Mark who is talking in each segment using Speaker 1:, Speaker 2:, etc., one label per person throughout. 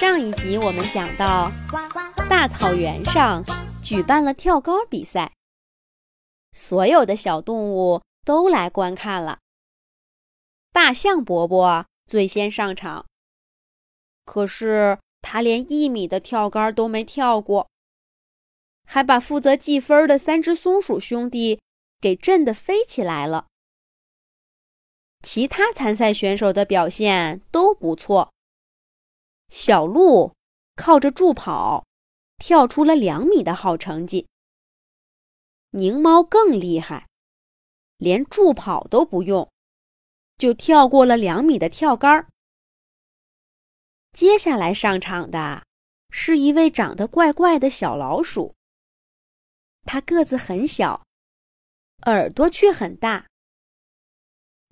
Speaker 1: 上一集我们讲到，大草原上举办了跳高比赛，所有的小动物都来观看了。大象伯伯最先上场，可是他连一米的跳杆都没跳过，还把负责计分的三只松鼠兄弟给震得飞起来了。其他参赛选手的表现都不错。小鹿靠着助跑，跳出了两米的好成绩。狞猫更厉害，连助跑都不用，就跳过了两米的跳杆。接下来上场的是一位长得怪怪的小老鼠，它个子很小，耳朵却很大，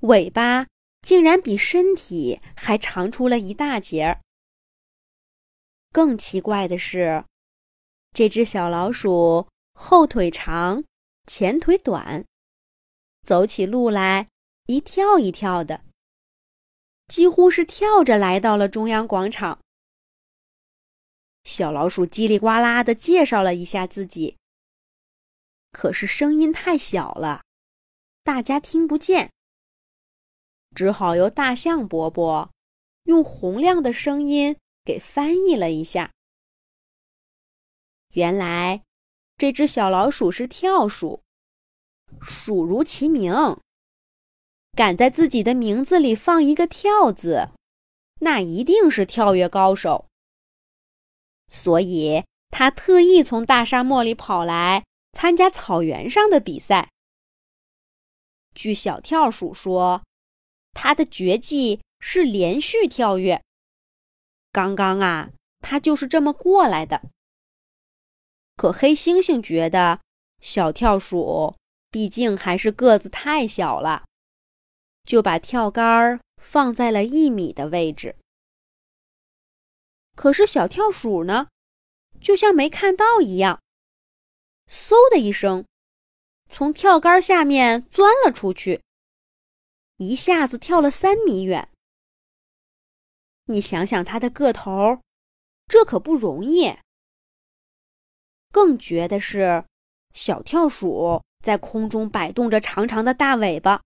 Speaker 1: 尾巴竟然比身体还长出了一大截儿。更奇怪的是，这只小老鼠后腿长，前腿短，走起路来一跳一跳的，几乎是跳着来到了中央广场。小老鼠叽里呱啦的介绍了一下自己，可是声音太小了，大家听不见，只好由大象伯伯用洪亮的声音。给翻译了一下，原来这只小老鼠是跳鼠，鼠如其名，敢在自己的名字里放一个“跳”字，那一定是跳跃高手。所以，他特意从大沙漠里跑来参加草原上的比赛。据小跳鼠说，他的绝技是连续跳跃。刚刚啊，他就是这么过来的。可黑猩猩觉得小跳鼠毕竟还是个子太小了，就把跳杆放在了一米的位置。可是小跳鼠呢，就像没看到一样，嗖的一声，从跳杆下面钻了出去，一下子跳了三米远。你想想他的个头，这可不容易。更绝的是，小跳鼠在空中摆动着长长的大尾巴，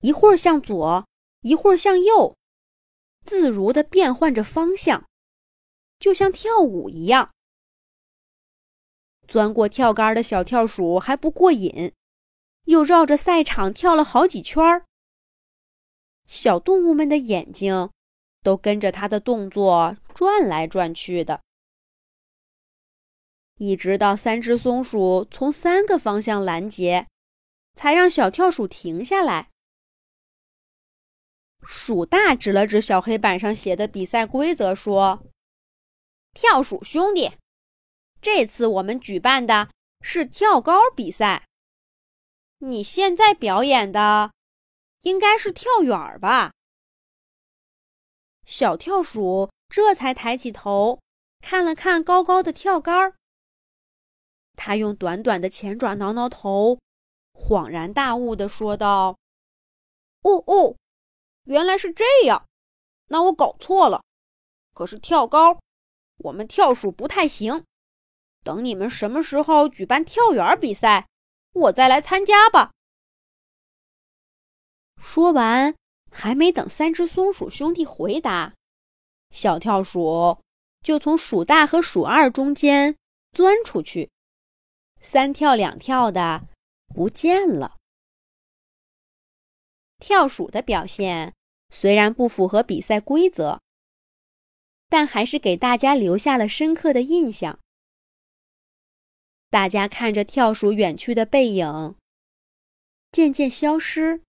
Speaker 1: 一会儿向左，一会儿向右，自如的变换着方向，就像跳舞一样。钻过跳杆的小跳鼠还不过瘾，又绕着赛场跳了好几圈儿。小动物们的眼睛。都跟着他的动作转来转去的，一直到三只松鼠从三个方向拦截，才让小跳鼠停下来。鼠大指了指小黑板上写的比赛规则，说：“跳鼠兄弟，这次我们举办的是跳高比赛，你现在表演的应该是跳远吧？”小跳鼠这才抬起头，看了看高高的跳杆儿。他用短短的前爪挠挠头，恍然大悟地说道：“哦哦，原来是这样，那我搞错了。可是跳高，我们跳鼠不太行。等你们什么时候举办跳远比赛，我再来参加吧。”说完。还没等三只松鼠兄弟回答，小跳鼠就从鼠大和鼠二中间钻出去，三跳两跳的不见了。跳鼠的表现虽然不符合比赛规则，但还是给大家留下了深刻的印象。大家看着跳鼠远去的背影，渐渐消失。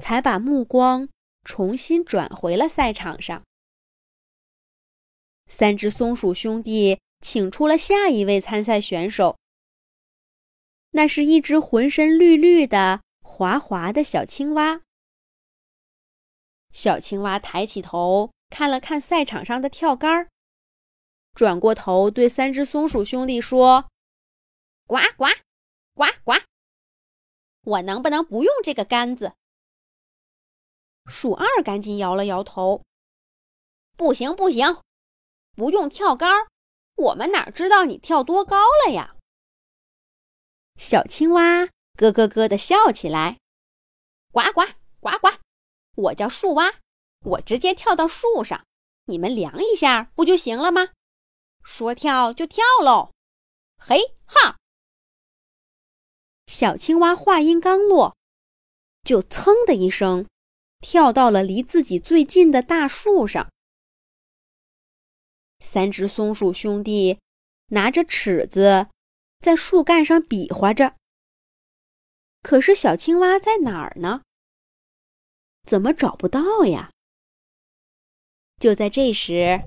Speaker 1: 才把目光重新转回了赛场上。三只松鼠兄弟请出了下一位参赛选手。那是一只浑身绿绿的、滑滑的小青蛙。小青蛙抬起头看了看赛场上的跳杆，转过头对三只松鼠兄弟说：“呱呱，呱呱，我能不能不用这个杆子？”鼠二赶紧摇了摇头：“不行，不行，不用跳杆，我们哪知道你跳多高了呀？”小青蛙咯咯咯地笑起来：“呱呱呱呱，我叫树蛙，我直接跳到树上，你们量一下不就行了吗？说跳就跳喽！嘿哈！”小青蛙话音刚落，就噌的一声跳到了离自己最近的大树上。三只松鼠兄弟拿着尺子。在树干上比划着，可是小青蛙在哪儿呢？怎么找不到呀？就在这时，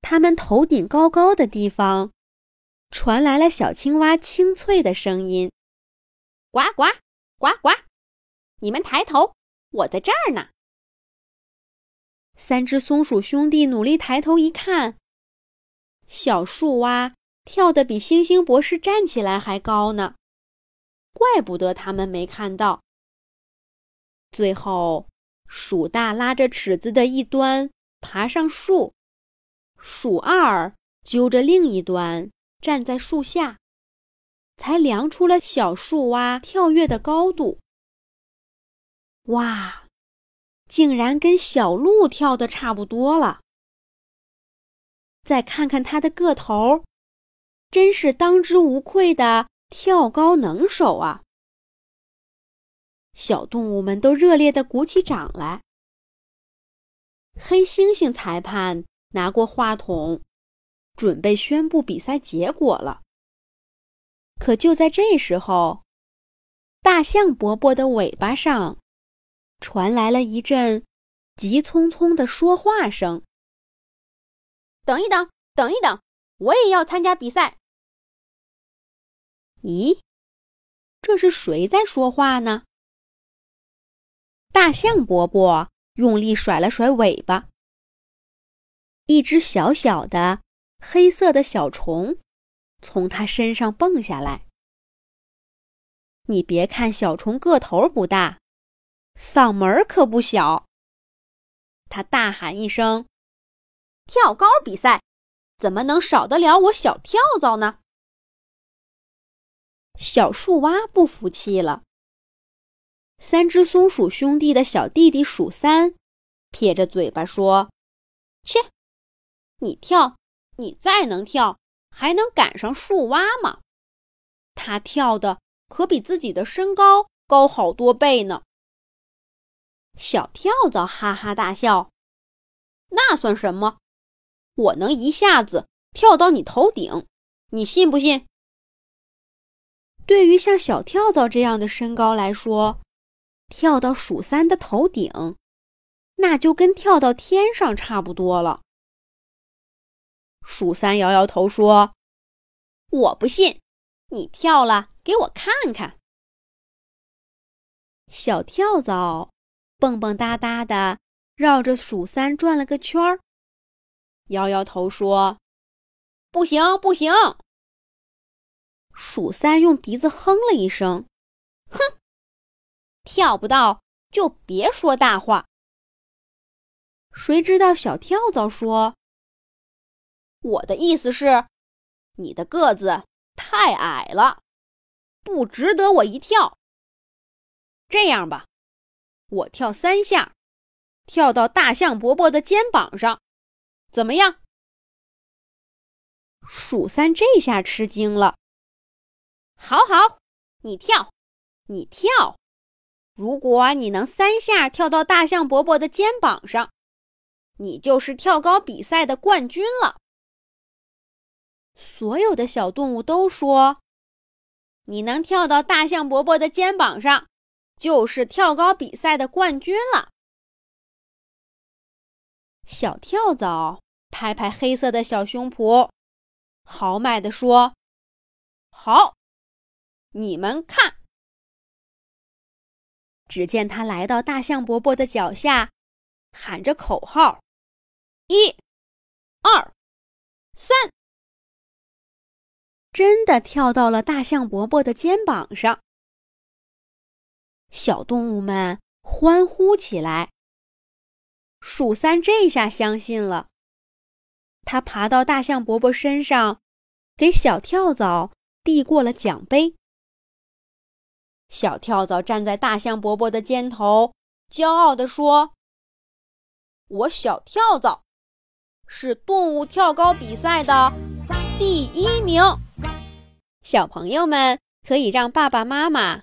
Speaker 1: 他们头顶高高的地方传来了小青蛙清脆的声音：“呱呱呱呱，你们抬头，我在这儿呢。”三只松鼠兄弟努力抬头一看，小树蛙。跳得比星星博士站起来还高呢，怪不得他们没看到。最后，鼠大拉着尺子的一端爬上树，鼠二揪着另一端站在树下，才量出了小树蛙跳跃的高度。哇，竟然跟小鹿跳的差不多了！再看看它的个头。真是当之无愧的跳高能手啊！小动物们都热烈地鼓起掌来。黑猩猩裁判拿过话筒，准备宣布比赛结果了。可就在这时候，大象伯伯的尾巴上传来了一阵急匆匆的说话声：“等一等，等一等，我也要参加比赛。”咦，这是谁在说话呢？大象伯伯用力甩了甩尾巴，一只小小的黑色的小虫从他身上蹦下来。你别看小虫个头不大，嗓门可不小。它大喊一声：“跳高比赛，怎么能少得了我小跳蚤呢？”小树蛙不服气了。三只松鼠兄弟的小弟弟鼠三，撇着嘴巴说：“切，你跳，你再能跳，还能赶上树蛙吗？他跳的可比自己的身高高好多倍呢。”小跳蚤哈哈大笑：“那算什么？我能一下子跳到你头顶，你信不信？”对于像小跳蚤这样的身高来说，跳到鼠三的头顶，那就跟跳到天上差不多了。鼠三摇摇头说：“我不信，你跳了给我看看。”小跳蚤蹦蹦哒哒的绕着鼠三转了个圈儿，摇摇头说：“不行，不行。”鼠三用鼻子哼了一声，哼，跳不到就别说大话。谁知道小跳蚤说：“我的意思是，你的个子太矮了，不值得我一跳。这样吧，我跳三下，跳到大象伯伯的肩膀上，怎么样？”鼠三这下吃惊了。好好，你跳，你跳。如果你能三下跳到大象伯伯的肩膀上，你就是跳高比赛的冠军了。所有的小动物都说，你能跳到大象伯伯的肩膀上，就是跳高比赛的冠军了。小跳蚤拍拍黑色的小胸脯，豪迈地说：“好。”你们看，只见他来到大象伯伯的脚下，喊着口号：“一、二、三！”真的跳到了大象伯伯的肩膀上。小动物们欢呼起来。鼠三这下相信了，他爬到大象伯伯身上，给小跳蚤递过了奖杯。小跳蚤站在大象伯伯的肩头，骄傲地说：“我小跳蚤是动物跳高比赛的第一名。”小朋友们可以让爸爸妈妈